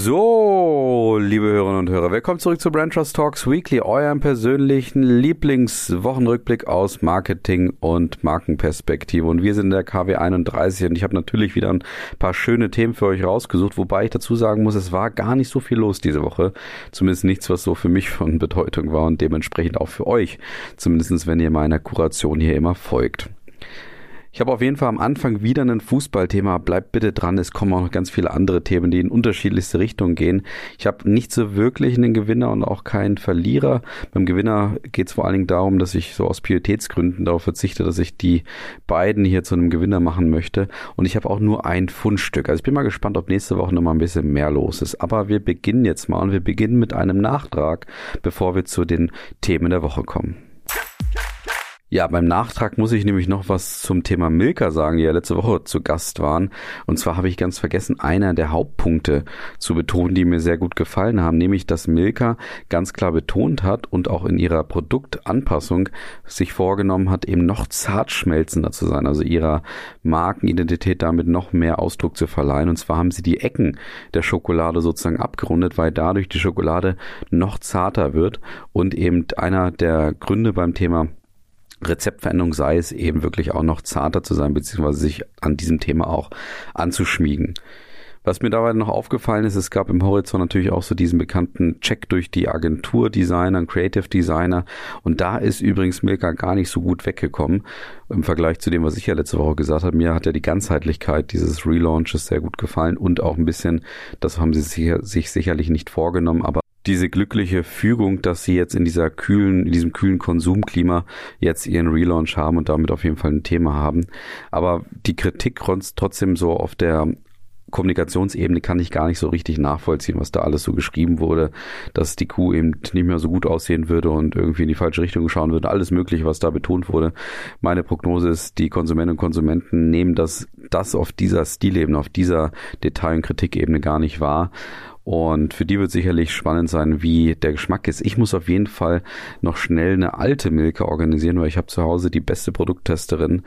So, liebe Hörerinnen und Hörer, willkommen zurück zu Brand Trust Talks Weekly, eurem persönlichen Lieblingswochenrückblick aus Marketing und Markenperspektive. Und wir sind in der KW 31 und ich habe natürlich wieder ein paar schöne Themen für euch rausgesucht, wobei ich dazu sagen muss, es war gar nicht so viel los diese Woche. Zumindest nichts, was so für mich von Bedeutung war und dementsprechend auch für euch. Zumindest wenn ihr meiner Kuration hier immer folgt. Ich habe auf jeden Fall am Anfang wieder ein Fußballthema. Bleibt bitte dran, es kommen auch noch ganz viele andere Themen, die in unterschiedlichste Richtungen gehen. Ich habe nicht so wirklich einen Gewinner und auch keinen Verlierer. Beim Gewinner geht es vor allen Dingen darum, dass ich so aus Pietätsgründen darauf verzichte, dass ich die beiden hier zu einem Gewinner machen möchte. Und ich habe auch nur ein Fundstück. Also ich bin mal gespannt, ob nächste Woche noch mal ein bisschen mehr los ist. Aber wir beginnen jetzt mal und wir beginnen mit einem Nachtrag, bevor wir zu den Themen der Woche kommen. Ja, beim Nachtrag muss ich nämlich noch was zum Thema Milka sagen, die ja letzte Woche zu Gast waren. Und zwar habe ich ganz vergessen, einer der Hauptpunkte zu betonen, die mir sehr gut gefallen haben, nämlich, dass Milka ganz klar betont hat und auch in ihrer Produktanpassung sich vorgenommen hat, eben noch zartschmelzender zu sein, also ihrer Markenidentität damit noch mehr Ausdruck zu verleihen. Und zwar haben sie die Ecken der Schokolade sozusagen abgerundet, weil dadurch die Schokolade noch zarter wird und eben einer der Gründe beim Thema Rezeptveränderung sei es eben wirklich auch noch zarter zu sein, beziehungsweise sich an diesem Thema auch anzuschmiegen. Was mir dabei noch aufgefallen ist, es gab im Horizont natürlich auch so diesen bekannten Check durch die Agenturdesigner, Creative Designer. Und da ist übrigens Milka gar nicht so gut weggekommen im Vergleich zu dem, was ich ja letzte Woche gesagt habe. Mir hat ja die Ganzheitlichkeit dieses Relaunches sehr gut gefallen und auch ein bisschen, das haben sie sich sicherlich nicht vorgenommen, aber diese glückliche Fügung, dass sie jetzt in dieser kühlen, in diesem kühlen Konsumklima jetzt ihren Relaunch haben und damit auf jeden Fall ein Thema haben. Aber die Kritik trotzdem so auf der Kommunikationsebene kann ich gar nicht so richtig nachvollziehen, was da alles so geschrieben wurde, dass die Kuh eben nicht mehr so gut aussehen würde und irgendwie in die falsche Richtung schauen würde. Alles Mögliche, was da betont wurde. Meine Prognose ist, die Konsumentinnen und Konsumenten nehmen das, das auf dieser Stilebene, auf dieser Detail- und Kritikebene gar nicht wahr und für die wird sicherlich spannend sein, wie der Geschmack ist. Ich muss auf jeden Fall noch schnell eine alte Milka organisieren, weil ich habe zu Hause die beste Produkttesterin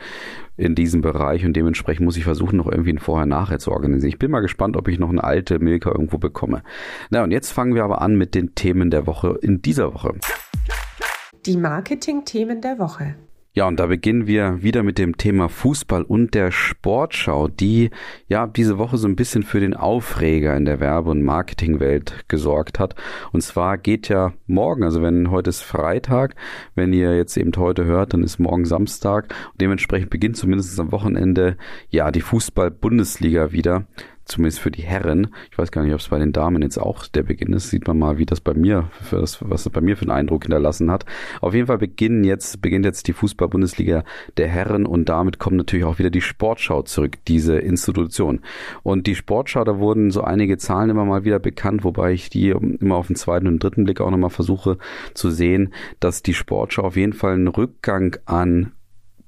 in diesem Bereich und dementsprechend muss ich versuchen, noch irgendwie ein Vorher-Nachher zu organisieren. Ich bin mal gespannt, ob ich noch eine alte Milka irgendwo bekomme. Na und jetzt fangen wir aber an mit den Themen der Woche in dieser Woche. Die Marketing-Themen der Woche. Ja, und da beginnen wir wieder mit dem Thema Fußball und der Sportschau, die ja diese Woche so ein bisschen für den Aufreger in der Werbe- und Marketingwelt gesorgt hat. Und zwar geht ja morgen, also wenn heute ist Freitag, wenn ihr jetzt eben heute hört, dann ist morgen Samstag. Und dementsprechend beginnt zumindest am Wochenende ja die Fußball-Bundesliga wieder zumindest für die Herren. Ich weiß gar nicht, ob es bei den Damen jetzt auch der Beginn ist. Sieht man mal, wie das bei mir, das, was das bei mir für einen Eindruck hinterlassen hat. Auf jeden Fall beginnen jetzt, beginnt jetzt die Fußball-Bundesliga der Herren und damit kommt natürlich auch wieder die Sportschau zurück, diese Institution. Und die Sportschau, da wurden so einige Zahlen immer mal wieder bekannt, wobei ich die immer auf den zweiten und dritten Blick auch nochmal versuche zu sehen, dass die Sportschau auf jeden Fall einen Rückgang an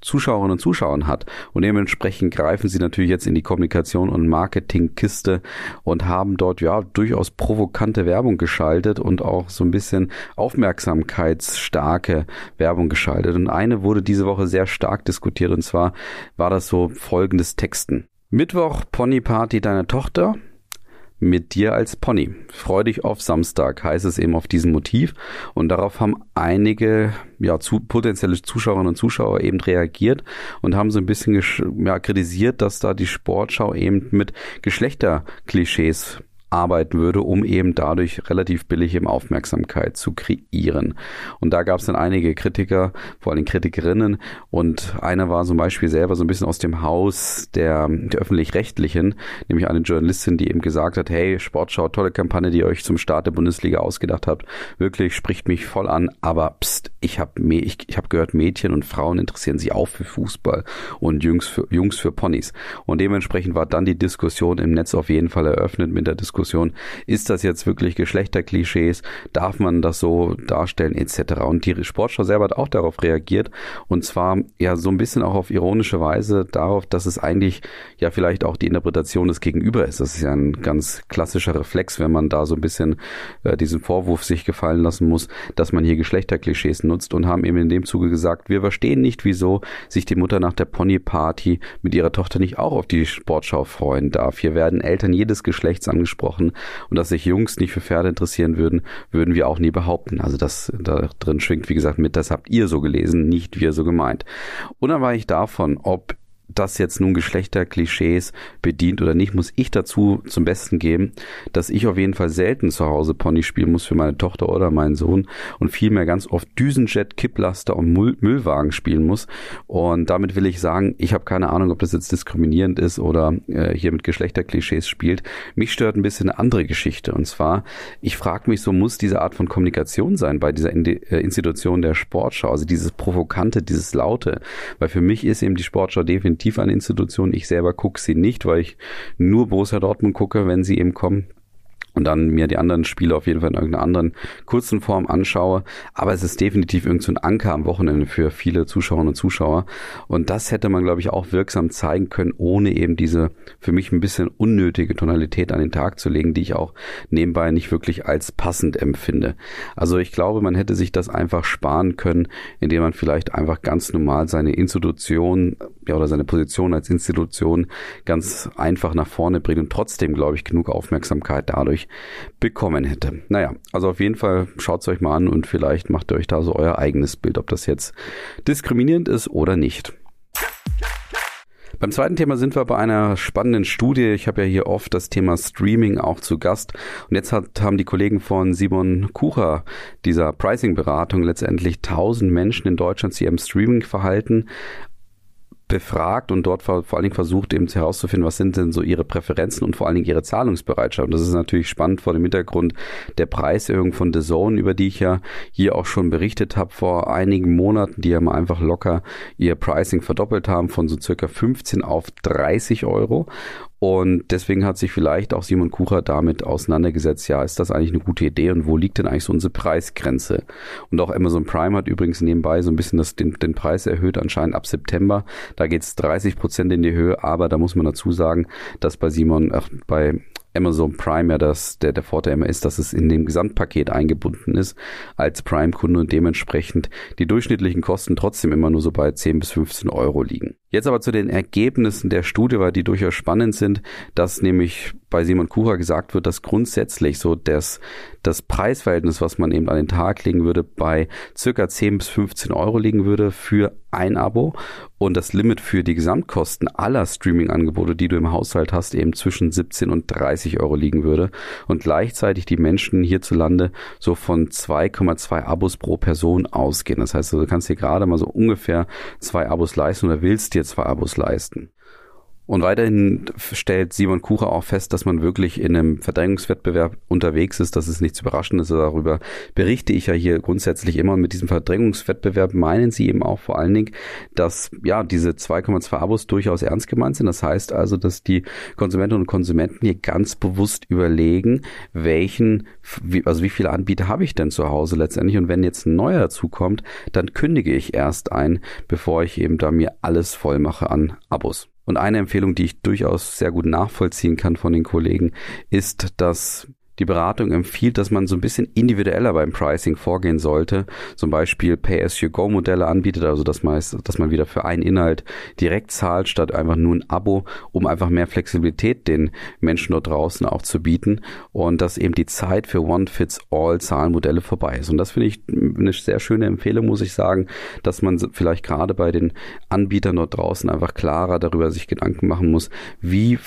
Zuschauerinnen und Zuschauern hat. Und dementsprechend greifen sie natürlich jetzt in die Kommunikation und Marketingkiste und haben dort ja durchaus provokante Werbung geschaltet und auch so ein bisschen aufmerksamkeitsstarke Werbung geschaltet. Und eine wurde diese Woche sehr stark diskutiert und zwar war das so folgendes Texten. Mittwoch Pony Party deiner Tochter mit dir als Pony. Freu dich auf Samstag, heißt es eben auf diesem Motiv. Und darauf haben einige ja, zu, potenzielle Zuschauerinnen und Zuschauer eben reagiert und haben so ein bisschen ja, kritisiert, dass da die Sportschau eben mit Geschlechterklischees arbeiten würde, um eben dadurch relativ billig eben Aufmerksamkeit zu kreieren. Und da gab es dann einige Kritiker, vor allem Kritikerinnen, und einer war zum Beispiel selber so ein bisschen aus dem Haus der, der öffentlich-rechtlichen, nämlich eine Journalistin, die eben gesagt hat, hey, Sportschau, tolle Kampagne, die ihr euch zum Start der Bundesliga ausgedacht habt, wirklich spricht mich voll an, aber pst, ich habe ich, ich hab gehört, Mädchen und Frauen interessieren sich auch für Fußball und Jungs für, Jungs für Ponys. Und dementsprechend war dann die Diskussion im Netz auf jeden Fall eröffnet mit der Diskussion Diskussion, ist das jetzt wirklich Geschlechterklischees, darf man das so darstellen etc. Und die Sportschau selber hat auch darauf reagiert und zwar ja so ein bisschen auch auf ironische Weise darauf, dass es eigentlich ja vielleicht auch die Interpretation des Gegenüber ist. Das ist ja ein ganz klassischer Reflex, wenn man da so ein bisschen äh, diesen Vorwurf sich gefallen lassen muss, dass man hier Geschlechterklischees nutzt und haben eben in dem Zuge gesagt, wir verstehen nicht, wieso sich die Mutter nach der Ponyparty mit ihrer Tochter nicht auch auf die Sportschau freuen darf. Hier werden Eltern jedes Geschlechts angesprochen und dass sich Jungs nicht für Pferde interessieren würden, würden wir auch nie behaupten. Also das da drin schwingt, wie gesagt, mit, das habt ihr so gelesen, nicht wir so gemeint. Unabhängig davon, ob das jetzt nun Geschlechterklischees bedient oder nicht, muss ich dazu zum Besten geben, dass ich auf jeden Fall selten zu Hause Pony spielen muss für meine Tochter oder meinen Sohn und vielmehr ganz oft Düsenjet, Kipplaster und Müll Müllwagen spielen muss. Und damit will ich sagen, ich habe keine Ahnung, ob das jetzt diskriminierend ist oder äh, hier mit Geschlechterklischees spielt. Mich stört ein bisschen eine andere Geschichte. Und zwar, ich frage mich, so muss diese Art von Kommunikation sein bei dieser äh, Institution der Sportschau, also dieses Provokante, dieses Laute. Weil für mich ist eben die Sportschau definitiv definitiv eine Institution. Ich selber gucke sie nicht, weil ich nur Borussia Dortmund gucke, wenn sie eben kommen und dann mir die anderen Spiele auf jeden Fall in irgendeiner anderen kurzen Form anschaue. Aber es ist definitiv irgendein so ein Anker am Wochenende für viele Zuschauerinnen und Zuschauer. Und das hätte man, glaube ich, auch wirksam zeigen können, ohne eben diese für mich ein bisschen unnötige Tonalität an den Tag zu legen, die ich auch nebenbei nicht wirklich als passend empfinde. Also ich glaube, man hätte sich das einfach sparen können, indem man vielleicht einfach ganz normal seine Institution ja, oder seine Position als Institution ganz einfach nach vorne bringt und trotzdem, glaube ich, genug Aufmerksamkeit dadurch bekommen hätte. Naja, also auf jeden Fall schaut es euch mal an und vielleicht macht ihr euch da so euer eigenes Bild, ob das jetzt diskriminierend ist oder nicht. Beim zweiten Thema sind wir bei einer spannenden Studie. Ich habe ja hier oft das Thema Streaming auch zu Gast. Und jetzt hat, haben die Kollegen von Simon Kucher dieser Pricing-Beratung letztendlich 1000 Menschen in Deutschland zu ihrem Streaming-Verhalten befragt und dort vor, vor allen Dingen versucht eben herauszufinden, was sind denn so ihre Präferenzen und vor allen Dingen ihre Zahlungsbereitschaft. Und das ist natürlich spannend vor dem Hintergrund der Preiserhöhung von The Zone, über die ich ja hier auch schon berichtet habe vor einigen Monaten, die ja mal einfach locker ihr Pricing verdoppelt haben von so circa 15 auf 30 Euro. Und deswegen hat sich vielleicht auch Simon Kucher damit auseinandergesetzt, ja, ist das eigentlich eine gute Idee und wo liegt denn eigentlich so unsere Preisgrenze? Und auch Amazon Prime hat übrigens nebenbei so ein bisschen das, den, den Preis erhöht, anscheinend ab September. Da geht es 30 Prozent in die Höhe, aber da muss man dazu sagen, dass bei Simon, ach, bei Amazon Prime ja das, der, der Vorteil immer ist, dass es in dem Gesamtpaket eingebunden ist als Prime-Kunde und dementsprechend die durchschnittlichen Kosten trotzdem immer nur so bei 10 bis 15 Euro liegen. Jetzt aber zu den Ergebnissen der Studie, weil die durchaus spannend sind, dass nämlich bei Simon Kucher gesagt wird, dass grundsätzlich so das, das Preisverhältnis, was man eben an den Tag legen würde, bei circa 10 bis 15 Euro liegen würde für ein Abo und das Limit für die Gesamtkosten aller Streaming-Angebote, die du im Haushalt hast, eben zwischen 17 und 30 Euro liegen würde und gleichzeitig die Menschen hierzulande so von 2,2 Abos pro Person ausgehen. Das heißt, du kannst dir gerade mal so ungefähr zwei Abos leisten oder willst dir zwei Abos leisten. Und weiterhin stellt Simon Kucher auch fest, dass man wirklich in einem Verdrängungswettbewerb unterwegs ist. Das ist nichts Überraschendes. Darüber berichte ich ja hier grundsätzlich immer. Und mit diesem Verdrängungswettbewerb meinen sie eben auch vor allen Dingen, dass ja diese 2,2 Abos durchaus ernst gemeint sind. Das heißt also, dass die Konsumentinnen und Konsumenten hier ganz bewusst überlegen, welchen, also wie viele Anbieter habe ich denn zu Hause letztendlich. Und wenn jetzt ein neuer dazukommt, dann kündige ich erst ein, bevor ich eben da mir alles voll mache an Abos. Und eine Empfehlung, die ich durchaus sehr gut nachvollziehen kann von den Kollegen, ist, dass die Beratung empfiehlt, dass man so ein bisschen individueller beim Pricing vorgehen sollte. Zum Beispiel Pay-as-you-go-Modelle anbietet, also dass man, dass man wieder für einen Inhalt direkt zahlt, statt einfach nur ein Abo, um einfach mehr Flexibilität den Menschen dort draußen auch zu bieten und dass eben die Zeit für One-Fits-All-Zahlenmodelle vorbei ist. Und das finde ich eine sehr schöne Empfehlung, muss ich sagen, dass man vielleicht gerade bei den Anbietern dort draußen einfach klarer darüber sich Gedanken machen muss, wie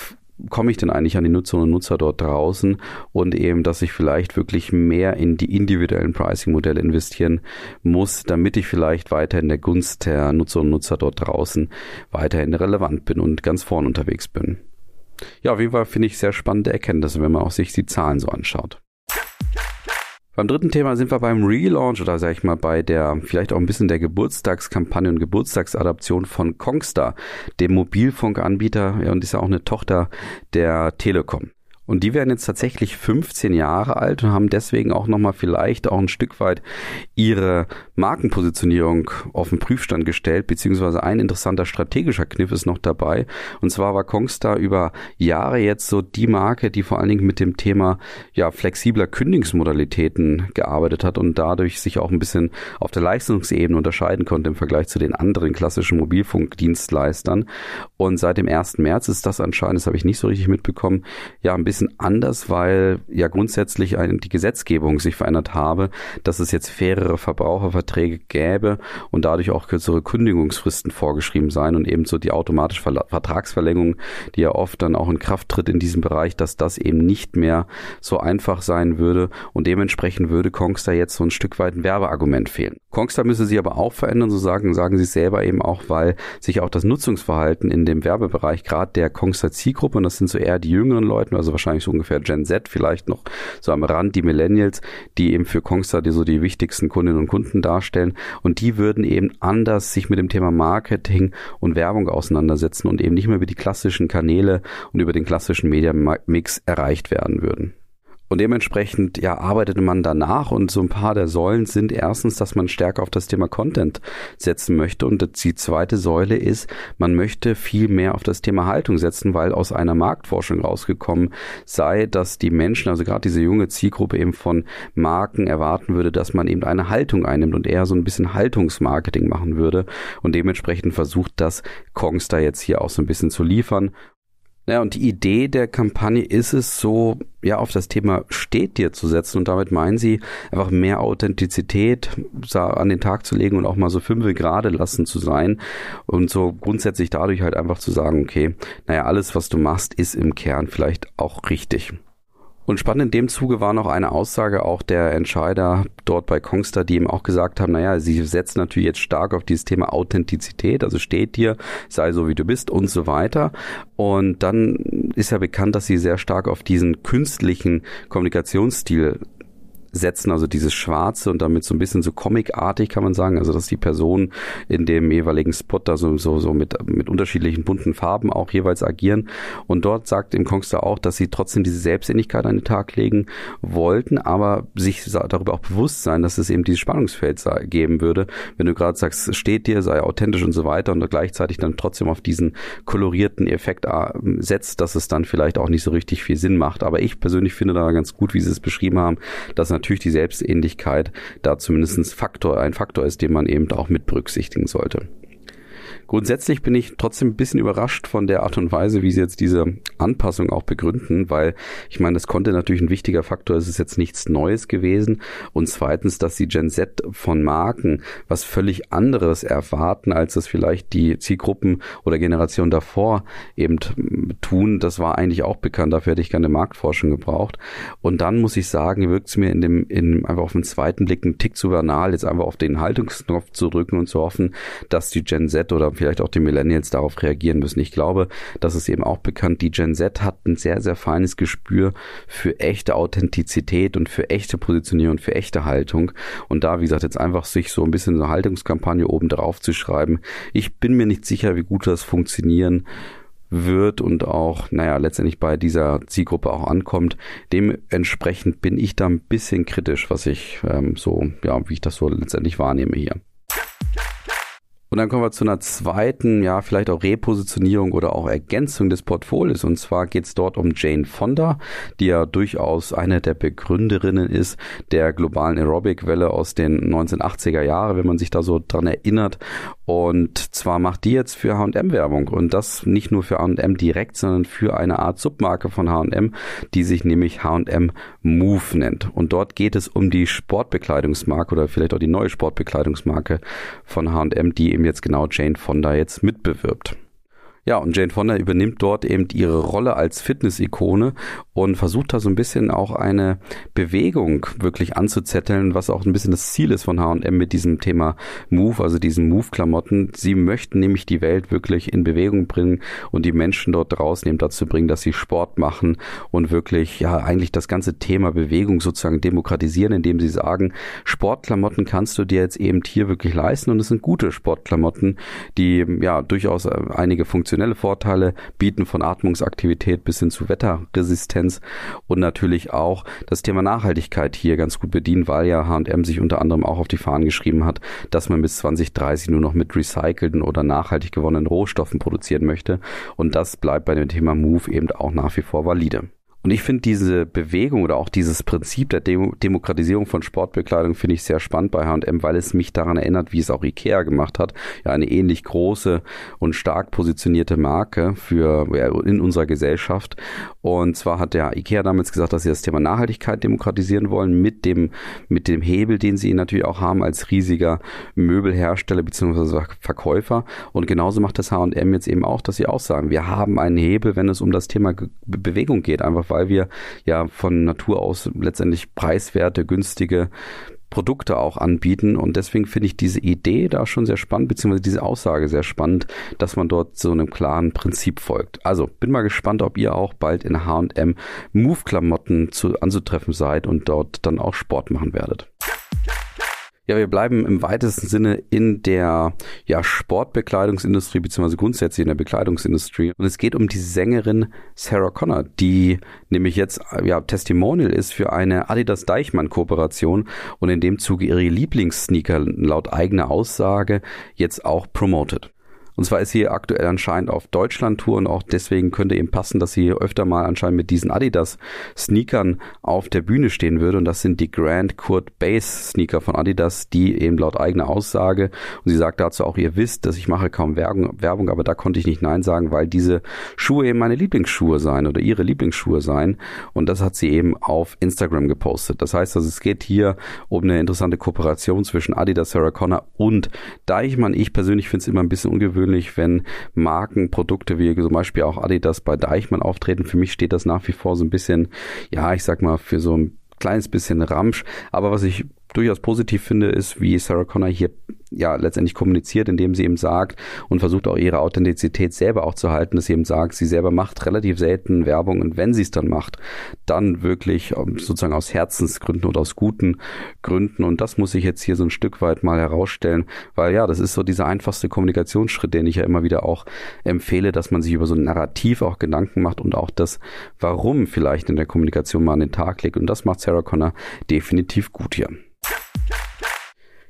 komme ich denn eigentlich an die Nutzerinnen und Nutzer dort draußen und eben, dass ich vielleicht wirklich mehr in die individuellen Pricing-Modelle investieren muss, damit ich vielleicht weiter in der Gunst der Nutzerinnen und Nutzer dort draußen weiterhin relevant bin und ganz vorn unterwegs bin. Ja, auf jeden Fall finde ich sehr spannende Erkenntnisse, wenn man auch sich die Zahlen so anschaut. Beim dritten Thema sind wir beim Relaunch oder sag ich mal bei der vielleicht auch ein bisschen der Geburtstagskampagne und Geburtstagsadaption von Kongstar, dem Mobilfunkanbieter ja, und ist ja auch eine Tochter der Telekom. Und die werden jetzt tatsächlich 15 Jahre alt und haben deswegen auch nochmal vielleicht auch ein Stück weit ihre Markenpositionierung auf den Prüfstand gestellt, beziehungsweise ein interessanter strategischer Kniff ist noch dabei. Und zwar war Kongstar über Jahre jetzt so die Marke, die vor allen Dingen mit dem Thema ja, flexibler Kündigungsmodalitäten gearbeitet hat und dadurch sich auch ein bisschen auf der Leistungsebene unterscheiden konnte im Vergleich zu den anderen klassischen Mobilfunkdienstleistern. Und seit dem 1. März ist das anscheinend, das habe ich nicht so richtig mitbekommen, ja ein bisschen bisschen anders, weil ja grundsätzlich die Gesetzgebung sich verändert habe, dass es jetzt fairere Verbraucherverträge gäbe und dadurch auch kürzere Kündigungsfristen vorgeschrieben seien und ebenso die automatische Vertragsverlängerung, die ja oft dann auch in Kraft tritt in diesem Bereich, dass das eben nicht mehr so einfach sein würde und dementsprechend würde Kongstar jetzt so ein Stück weit ein Werbeargument fehlen. Kongstar müsse sich aber auch verändern, so sagen, sagen sie selber eben auch, weil sich auch das Nutzungsverhalten in dem Werbebereich gerade der Kongstar Zielgruppe, und das sind so eher die jüngeren Leute, also wahrscheinlich wahrscheinlich so ungefähr Gen Z, vielleicht noch so am Rand die Millennials, die eben für Kongstar die so die wichtigsten Kundinnen und Kunden darstellen. Und die würden eben anders sich mit dem Thema Marketing und Werbung auseinandersetzen und eben nicht mehr über die klassischen Kanäle und über den klassischen Media-Mix erreicht werden würden. Und dementsprechend ja, arbeitete man danach und so ein paar der Säulen sind erstens, dass man stärker auf das Thema Content setzen möchte. Und die zweite Säule ist, man möchte viel mehr auf das Thema Haltung setzen, weil aus einer Marktforschung rausgekommen sei, dass die Menschen, also gerade diese junge Zielgruppe eben von Marken erwarten würde, dass man eben eine Haltung einnimmt und eher so ein bisschen Haltungsmarketing machen würde und dementsprechend versucht das Kongstar jetzt hier auch so ein bisschen zu liefern ja, und die Idee der Kampagne ist es so, ja, auf das Thema steht dir zu setzen und damit meinen sie einfach mehr Authentizität an den Tag zu legen und auch mal so fünf gerade lassen zu sein und so grundsätzlich dadurch halt einfach zu sagen, okay, naja, alles, was du machst, ist im Kern vielleicht auch richtig. Und spannend in dem Zuge war noch eine Aussage auch der Entscheider dort bei Kongstar, die eben auch gesagt haben, naja, sie setzen natürlich jetzt stark auf dieses Thema Authentizität, also steht dir, sei so wie du bist und so weiter. Und dann ist ja bekannt, dass sie sehr stark auf diesen künstlichen Kommunikationsstil setzen, also dieses Schwarze und damit so ein bisschen so comicartig kann man sagen, also dass die Person in dem jeweiligen Spot da so, so, so mit, mit unterschiedlichen bunten Farben auch jeweils agieren. Und dort sagt im Kongster auch, dass sie trotzdem diese Selbstständigkeit an den Tag legen wollten, aber sich darüber auch bewusst sein, dass es eben dieses Spannungsfeld geben würde, wenn du gerade sagst, steht dir, sei authentisch und so weiter und gleichzeitig dann trotzdem auf diesen kolorierten Effekt äh, setzt, dass es dann vielleicht auch nicht so richtig viel Sinn macht. Aber ich persönlich finde da ganz gut, wie sie es beschrieben haben, dass natürlich die Selbstähnlichkeit da zumindest Faktor, ein Faktor ist, den man eben auch mit berücksichtigen sollte. Grundsätzlich bin ich trotzdem ein bisschen überrascht von der Art und Weise, wie sie jetzt diese Anpassung auch begründen, weil ich meine, das konnte natürlich ein wichtiger Faktor, es ist jetzt nichts Neues gewesen. Und zweitens, dass die Gen Z von Marken was völlig anderes erwarten, als das vielleicht die Zielgruppen oder Generationen davor eben tun, das war eigentlich auch bekannt, dafür hätte ich keine Marktforschung gebraucht. Und dann muss ich sagen, wirkt es mir in dem, in, einfach auf den zweiten Blick ein Tick zu banal, jetzt einfach auf den Haltungsknopf zu drücken und zu hoffen, dass die Gen Z oder vielleicht auch die Millennials darauf reagieren müssen. Ich glaube, das ist eben auch bekannt, die Gen Z hat ein sehr, sehr feines Gespür für echte Authentizität und für echte Positionierung für echte Haltung. Und da, wie gesagt, jetzt einfach sich so ein bisschen eine Haltungskampagne oben drauf zu schreiben. Ich bin mir nicht sicher, wie gut das funktionieren wird und auch, naja, letztendlich bei dieser Zielgruppe auch ankommt. Dementsprechend bin ich da ein bisschen kritisch, was ich ähm, so, ja, wie ich das so letztendlich wahrnehme hier. Und dann kommen wir zu einer zweiten, ja, vielleicht auch Repositionierung oder auch Ergänzung des Portfolios. Und zwar geht es dort um Jane Fonda, die ja durchaus eine der Begründerinnen ist der globalen Aerobic-Welle aus den 1980er Jahren, wenn man sich da so dran erinnert. Und zwar macht die jetzt für H&M Werbung und das nicht nur für H&M direkt, sondern für eine Art Submarke von H&M, die sich nämlich H&M Move nennt. Und dort geht es um die Sportbekleidungsmarke oder vielleicht auch die neue Sportbekleidungsmarke von H&M, die eben jetzt genau Jane Fonda jetzt mitbewirbt. Ja, und Jane Fonda übernimmt dort eben ihre Rolle als Fitness-Ikone und versucht da so ein bisschen auch eine Bewegung wirklich anzuzetteln, was auch ein bisschen das Ziel ist von H&M mit diesem Thema Move, also diesen Move-Klamotten. Sie möchten nämlich die Welt wirklich in Bewegung bringen und die Menschen dort draußen eben dazu bringen, dass sie Sport machen und wirklich, ja, eigentlich das ganze Thema Bewegung sozusagen demokratisieren, indem sie sagen, Sportklamotten kannst du dir jetzt eben hier wirklich leisten und es sind gute Sportklamotten, die ja durchaus einige Funktionen funktionelle Vorteile bieten von Atmungsaktivität bis hin zu Wetterresistenz und natürlich auch das Thema Nachhaltigkeit hier ganz gut bedienen, weil ja H&M sich unter anderem auch auf die Fahnen geschrieben hat, dass man bis 2030 nur noch mit recycelten oder nachhaltig gewonnenen Rohstoffen produzieren möchte und das bleibt bei dem Thema Move eben auch nach wie vor valide. Und ich finde diese Bewegung oder auch dieses Prinzip der Demo Demokratisierung von Sportbekleidung finde ich sehr spannend bei H&M, weil es mich daran erinnert, wie es auch Ikea gemacht hat. Ja, eine ähnlich große und stark positionierte Marke für ja, in unserer Gesellschaft. Und zwar hat der Ikea damals gesagt, dass sie das Thema Nachhaltigkeit demokratisieren wollen mit dem mit dem Hebel, den sie natürlich auch haben als riesiger Möbelhersteller bzw. Verkäufer. Und genauso macht das H&M jetzt eben auch, dass sie auch sagen, wir haben einen Hebel, wenn es um das Thema Bewegung geht, einfach weil wir ja von Natur aus letztendlich preiswerte, günstige Produkte auch anbieten. Und deswegen finde ich diese Idee da schon sehr spannend, beziehungsweise diese Aussage sehr spannend, dass man dort so einem klaren Prinzip folgt. Also bin mal gespannt, ob ihr auch bald in H&M Move-Klamotten anzutreffen seid und dort dann auch Sport machen werdet. Ja, wir bleiben im weitesten Sinne in der ja, Sportbekleidungsindustrie beziehungsweise grundsätzlich in der Bekleidungsindustrie. Und es geht um die Sängerin Sarah Connor, die nämlich jetzt ja Testimonial ist für eine Adidas Deichmann Kooperation und in dem Zuge ihre Lieblingssneaker laut eigener Aussage jetzt auch promotet. Und zwar ist sie aktuell anscheinend auf Deutschland-Tour und auch deswegen könnte eben passen, dass sie öfter mal anscheinend mit diesen Adidas-Sneakern auf der Bühne stehen würde. Und das sind die Grand Kurt Base Sneaker von Adidas, die eben laut eigener Aussage, und sie sagt dazu auch, ihr wisst, dass ich mache kaum Werbung, Werbung, aber da konnte ich nicht Nein sagen, weil diese Schuhe eben meine Lieblingsschuhe seien oder ihre Lieblingsschuhe seien. Und das hat sie eben auf Instagram gepostet. Das heißt also, es geht hier um eine interessante Kooperation zwischen Adidas, Sarah Connor und Deichmann. Ich persönlich finde es immer ein bisschen ungewöhnlich, persönlich, wenn Markenprodukte wie zum Beispiel auch Adidas bei Deichmann auftreten. Für mich steht das nach wie vor so ein bisschen, ja, ich sag mal, für so ein kleines bisschen Ramsch. Aber was ich durchaus positiv finde, ist, wie Sarah Connor hier ja letztendlich kommuniziert, indem sie eben sagt und versucht auch ihre Authentizität selber auch zu halten, dass sie eben sagt, sie selber macht relativ selten Werbung und wenn sie es dann macht, dann wirklich ähm, sozusagen aus Herzensgründen oder aus guten Gründen und das muss ich jetzt hier so ein Stück weit mal herausstellen, weil ja, das ist so dieser einfachste Kommunikationsschritt, den ich ja immer wieder auch empfehle, dass man sich über so ein Narrativ auch Gedanken macht und auch das Warum vielleicht in der Kommunikation mal an den Tag legt und das macht Sarah Connor definitiv gut hier.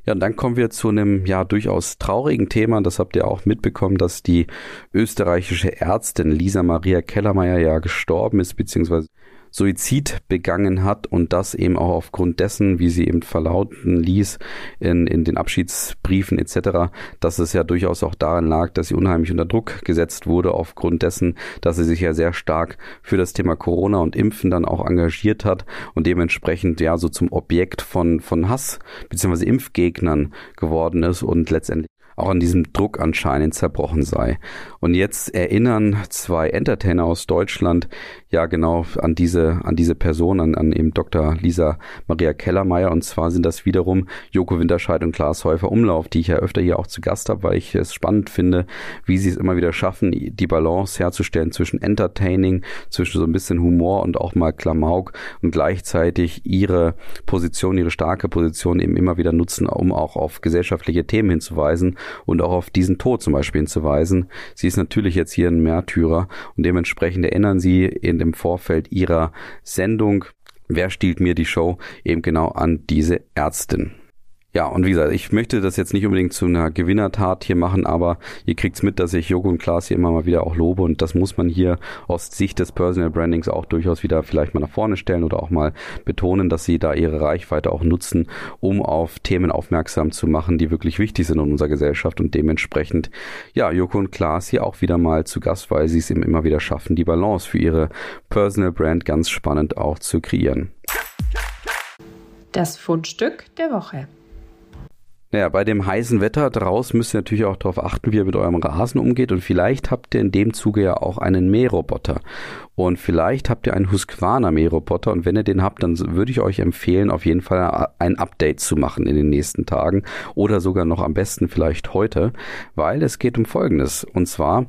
Ja, und dann kommen wir zu einem ja durchaus traurigen Thema. Das habt ihr auch mitbekommen, dass die österreichische Ärztin Lisa Maria Kellermeier ja gestorben ist, beziehungsweise Suizid begangen hat und das eben auch aufgrund dessen, wie sie eben verlauten ließ in, in den Abschiedsbriefen etc., dass es ja durchaus auch daran lag, dass sie unheimlich unter Druck gesetzt wurde aufgrund dessen, dass sie sich ja sehr stark für das Thema Corona und Impfen dann auch engagiert hat und dementsprechend ja so zum Objekt von, von Hass bzw. Impfgegnern geworden ist und letztendlich auch an diesem Druck anscheinend zerbrochen sei. Und jetzt erinnern zwei Entertainer aus Deutschland ja genau an diese, an diese Person, an, an eben Dr. Lisa Maria Kellermeier. Und zwar sind das wiederum Joko Winterscheid und Klaas Häufer Umlauf, die ich ja öfter hier auch zu Gast habe, weil ich es spannend finde, wie sie es immer wieder schaffen, die Balance herzustellen zwischen Entertaining, zwischen so ein bisschen Humor und auch mal Klamauk und gleichzeitig ihre Position, ihre starke Position eben immer wieder nutzen, um auch auf gesellschaftliche Themen hinzuweisen und auch auf diesen Tod zum Beispiel hinzuweisen. Sie ist natürlich jetzt hier ein Märtyrer und dementsprechend erinnern sie in dem Vorfeld ihrer Sendung Wer stiehlt mir die Show eben genau an diese Ärztin. Ja, und wie gesagt, ich möchte das jetzt nicht unbedingt zu einer Gewinnertat hier machen, aber ihr kriegt's mit, dass ich Joko und Klaas hier immer mal wieder auch lobe und das muss man hier aus Sicht des Personal Brandings auch durchaus wieder vielleicht mal nach vorne stellen oder auch mal betonen, dass sie da ihre Reichweite auch nutzen, um auf Themen aufmerksam zu machen, die wirklich wichtig sind in unserer Gesellschaft und dementsprechend, ja, Joko und Klaas hier auch wieder mal zu Gast, weil sie es eben immer wieder schaffen, die Balance für ihre Personal Brand ganz spannend auch zu kreieren. Das Fundstück der Woche. Naja, bei dem heißen Wetter draußen müsst ihr natürlich auch darauf achten, wie ihr mit eurem Rasen umgeht. Und vielleicht habt ihr in dem Zuge ja auch einen Mähroboter. Und vielleicht habt ihr einen Husqvarna Mähroboter. Und wenn ihr den habt, dann würde ich euch empfehlen, auf jeden Fall ein Update zu machen in den nächsten Tagen. Oder sogar noch am besten vielleicht heute. Weil es geht um Folgendes. Und zwar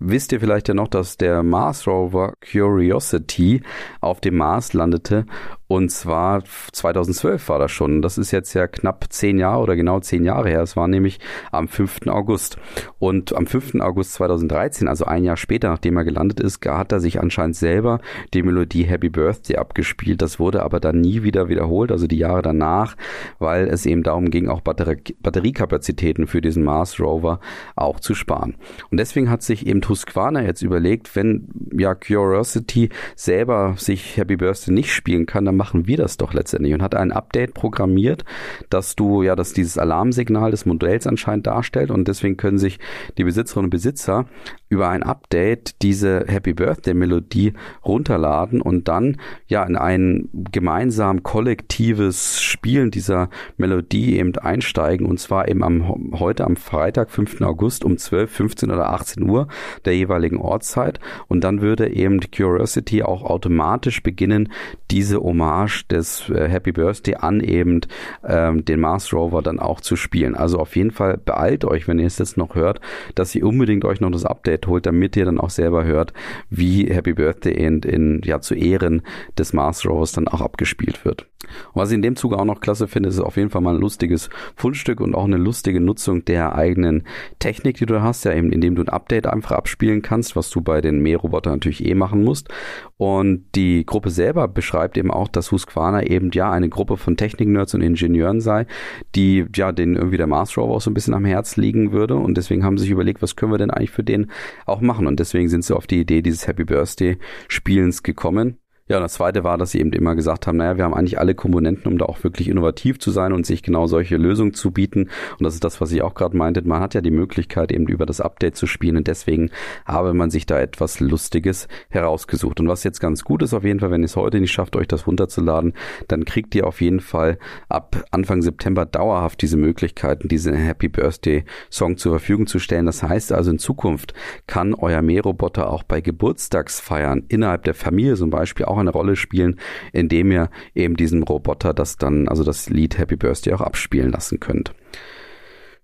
wisst ihr vielleicht ja noch, dass der Mars Rover Curiosity auf dem Mars landete Und zwar 2012 war das schon. Das ist jetzt ja knapp zehn Jahre oder genau zehn Jahre her. Es war nämlich am 5. August. Und am 5. August 2013, also ein Jahr später, nachdem er gelandet ist, hat er sich anscheinend selber die Melodie Happy Birthday abgespielt. Das wurde aber dann nie wieder wiederholt, also die Jahre danach, weil es eben darum ging, auch Batterie Batteriekapazitäten für diesen Mars Rover auch zu sparen. Und deswegen hat sich eben Husqvarna jetzt überlegt, wenn ja Curiosity selber sich Happy Birthday nicht spielen kann, dann machen wir das doch letztendlich. Und hat ein Update programmiert, dass du ja, dass dieses Alarmsignal des Modells anscheinend darstellt. Und deswegen können sich die Besitzerinnen und Besitzer über ein Update diese Happy Birthday Melodie runterladen und dann ja in ein gemeinsam kollektives Spielen dieser Melodie eben einsteigen und zwar eben am heute am Freitag, 5. August um 12, 15 oder 18 Uhr der jeweiligen Ortszeit und dann würde eben Curiosity auch automatisch beginnen, diese Hommage des äh, Happy Birthday an eben ähm, den Mars Rover dann auch zu spielen. Also auf jeden Fall beeilt euch, wenn ihr es jetzt noch hört, dass ihr unbedingt euch noch das Update holt, damit ihr dann auch selber hört, wie Happy Birthday in, in ja zu Ehren des Mars Rovers dann auch abgespielt wird. Und was ich in dem Zuge auch noch klasse finde, ist auf jeden Fall mal ein lustiges Fundstück und auch eine lustige Nutzung der eigenen Technik, die du hast, ja eben indem du ein Update einfach abspielen kannst, was du bei den Mährobotern natürlich eh machen musst. Und die Gruppe selber beschreibt eben auch, dass Husqvarna eben ja eine Gruppe von Technik-Nerds und Ingenieuren sei, die ja den irgendwie der Mars Rover auch so ein bisschen am Herz liegen würde und deswegen haben sie sich überlegt, was können wir denn eigentlich für den auch machen und deswegen sind sie auf die Idee dieses Happy Birthday Spielens gekommen. Ja, und das zweite war, dass sie eben immer gesagt haben, naja, wir haben eigentlich alle Komponenten, um da auch wirklich innovativ zu sein und sich genau solche Lösungen zu bieten. Und das ist das, was ich auch gerade meinte. Man hat ja die Möglichkeit, eben über das Update zu spielen und deswegen habe man sich da etwas Lustiges herausgesucht. Und was jetzt ganz gut ist auf jeden Fall, wenn ihr es heute nicht schafft, euch das runterzuladen, dann kriegt ihr auf jeden Fall ab Anfang September dauerhaft diese Möglichkeiten, diesen Happy Birthday Song zur Verfügung zu stellen. Das heißt also in Zukunft kann euer Mähroboter auch bei Geburtstagsfeiern innerhalb der Familie zum Beispiel auch eine Rolle spielen, indem ihr eben diesem Roboter das dann, also das Lied Happy Birthday auch abspielen lassen könnt.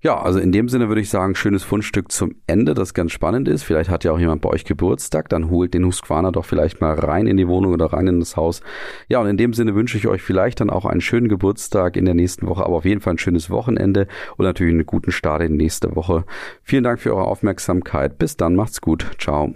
Ja, also in dem Sinne würde ich sagen, schönes Fundstück zum Ende, das ganz spannend ist. Vielleicht hat ja auch jemand bei euch Geburtstag, dann holt den Husqvarna doch vielleicht mal rein in die Wohnung oder rein in das Haus. Ja, und in dem Sinne wünsche ich euch vielleicht dann auch einen schönen Geburtstag in der nächsten Woche, aber auf jeden Fall ein schönes Wochenende und natürlich einen guten Start in die nächste Woche. Vielen Dank für eure Aufmerksamkeit. Bis dann, macht's gut. Ciao.